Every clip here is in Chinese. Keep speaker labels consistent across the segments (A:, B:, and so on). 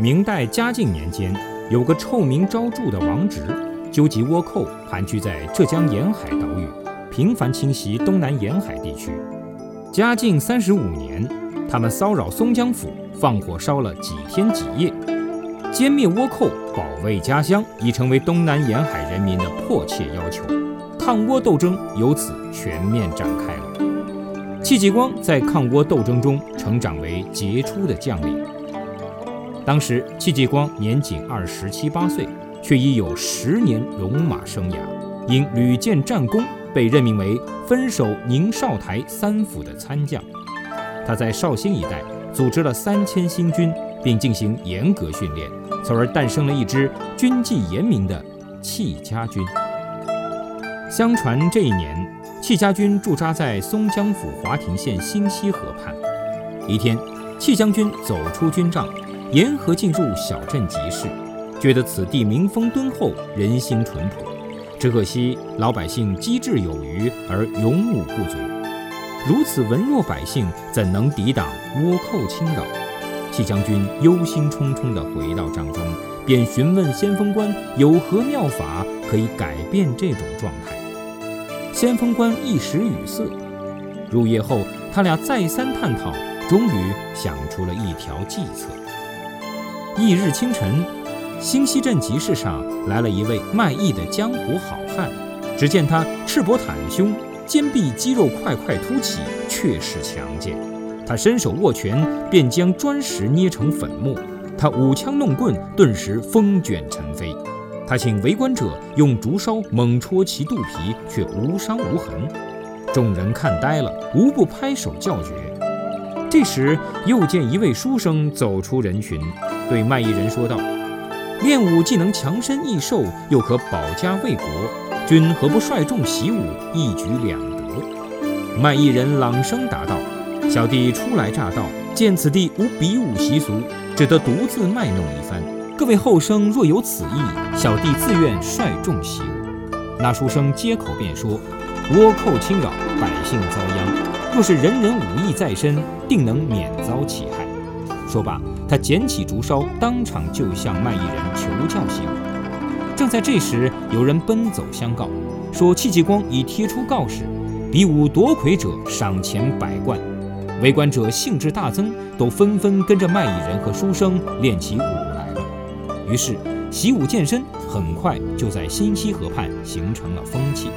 A: 明代嘉靖年间，有个臭名昭著的王直，纠集倭寇盘踞在浙江沿海岛屿，频繁侵袭东南沿海地区。嘉靖三十五年，他们骚扰松江府，放火烧了几天几夜。歼灭倭寇，保卫家乡，已成为东南沿海人民的迫切要求。抗倭斗争由此全面展开了。戚继光在抗倭斗争中成长为杰出的将领。当时，戚继光年仅二十七八岁，却已有十年戎马生涯，因屡建战功。被任命为分守宁绍台三府的参将，他在绍兴一带组织了三千新军，并进行严格训练，从而诞生了一支军纪严明的戚家军。相传这一年，戚家军驻扎在松江府华亭县新溪河畔。一天，戚将军走出军帐，沿河进入小镇集市，觉得此地民风敦厚，人心淳朴。只可惜老百姓机智有余，而勇武不足。如此文弱百姓，怎能抵挡倭寇侵扰？戚将军忧心忡忡地回到帐中，便询问先锋官有何妙法可以改变这种状态。先锋官一时语塞。入夜后，他俩再三探讨，终于想出了一条计策。翌日清晨。新溪镇集市上来了一位卖艺的江湖好汉，只见他赤膊袒胸，肩臂肌肉块块凸起，确实强健。他伸手握拳，便将砖石捏成粉末；他舞枪弄棍，顿时风卷尘飞。他请围观者用竹梢猛戳其肚皮，却无伤无痕。众人看呆了，无不拍手叫绝。这时，又见一位书生走出人群，对卖艺人说道。练武既能强身益寿，又可保家卫国，君何不率众习武，一举两得？卖艺人朗声答道：“小弟初来乍到，见此地无比武习俗，只得独自卖弄一番。各位后生若有此意，小弟自愿率众习武。”那书生接口便说：“倭寇侵扰，百姓遭殃，若是人人武艺在身，定能免遭其害。”说罢，他捡起竹梢，当场就向卖艺人求教习武。正在这时，有人奔走相告，说戚继光已贴出告示，比武夺魁者赏钱百贯。围观者兴致大增，都纷纷跟着卖艺人和书生练起武来了。于是，习武健身很快就在新溪河畔形成了风气。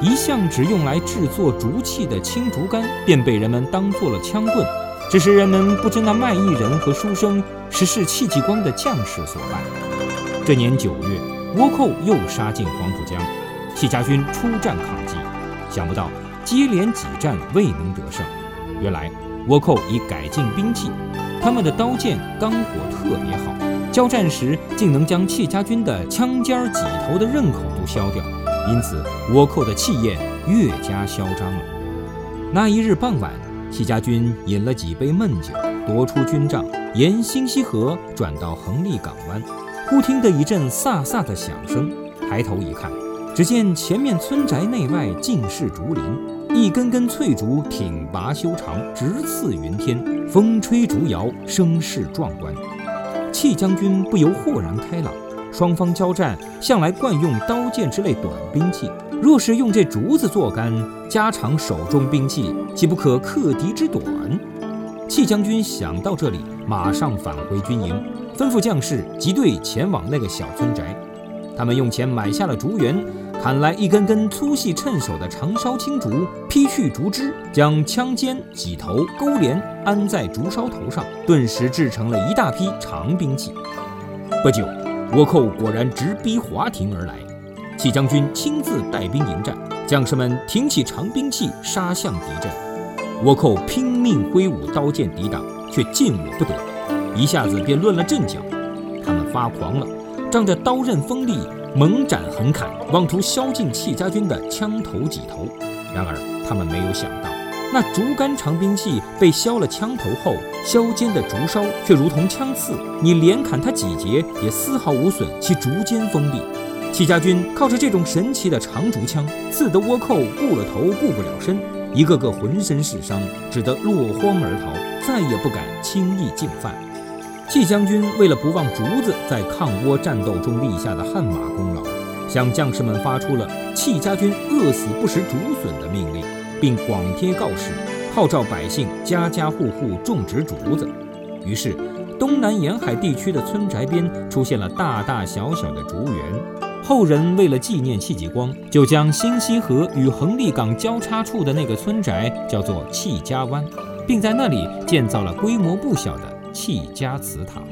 A: 一向只用来制作竹器的青竹竿，便被人们当做了枪棍。只是人们不知那卖艺人和书生实是戚继光的将士所扮。这年九月，倭寇又杀进黄浦江，戚家军出战抗击，想不到接连几战未能得胜。原来倭寇已改进兵器，他们的刀剑钢火特别好，交战时竟能将戚家军的枪尖儿戟头的刃口都削掉，因此倭寇的气焰越加嚣张了。那一日傍晚。戚家军饮了几杯闷酒，夺出军帐，沿新溪河转到横沥港湾。忽听得一阵飒飒的响声，抬头一看，只见前面村宅内外尽是竹林，一根根翠竹挺拔修长，直刺云天，风吹竹摇，声势壮观。戚将军不由豁然开朗。双方交战，向来惯用刀剑之类短兵器。若是用这竹子做竿，加长手中兵器，岂不可克敌之短？戚将军想到这里，马上返回军营，吩咐将士集队前往那个小村宅。他们用钱买下了竹园，砍来一根根粗细称手的长梢青竹，劈去竹枝，将枪尖、戟头、钩镰安在竹梢头上，顿时制成了一大批长兵器。不久。倭寇果然直逼华亭而来，戚将军亲自带兵迎战，将士们挺起长兵器杀向敌阵。倭寇拼命挥舞刀剑抵挡，却进我不得，一下子便乱了阵脚。他们发狂了，仗着刀刃锋利，猛斩横砍，妄图削尽戚家军的枪头几头。然而他们没有想到。那竹竿长兵器被削了枪头后，削尖的竹梢却如同枪刺，你连砍它几节也丝毫无损其竹尖锋利。戚家军靠着这种神奇的长竹枪，刺得倭寇顾了头顾不了身，一个个浑身是伤，只得落荒而逃，再也不敢轻易进犯。戚将军为了不忘竹子在抗倭战斗中立下的汗马功劳，向将士们发出了“戚家军饿死不食竹笋”的命令，并广贴告示，号召百姓家家户户种植竹子。于是，东南沿海地区的村宅边出现了大大小小的竹园。后人为了纪念戚继光，就将新溪河与横沥港交叉处的那个村宅叫做戚家湾，并在那里建造了规模不小的。戚家祠堂。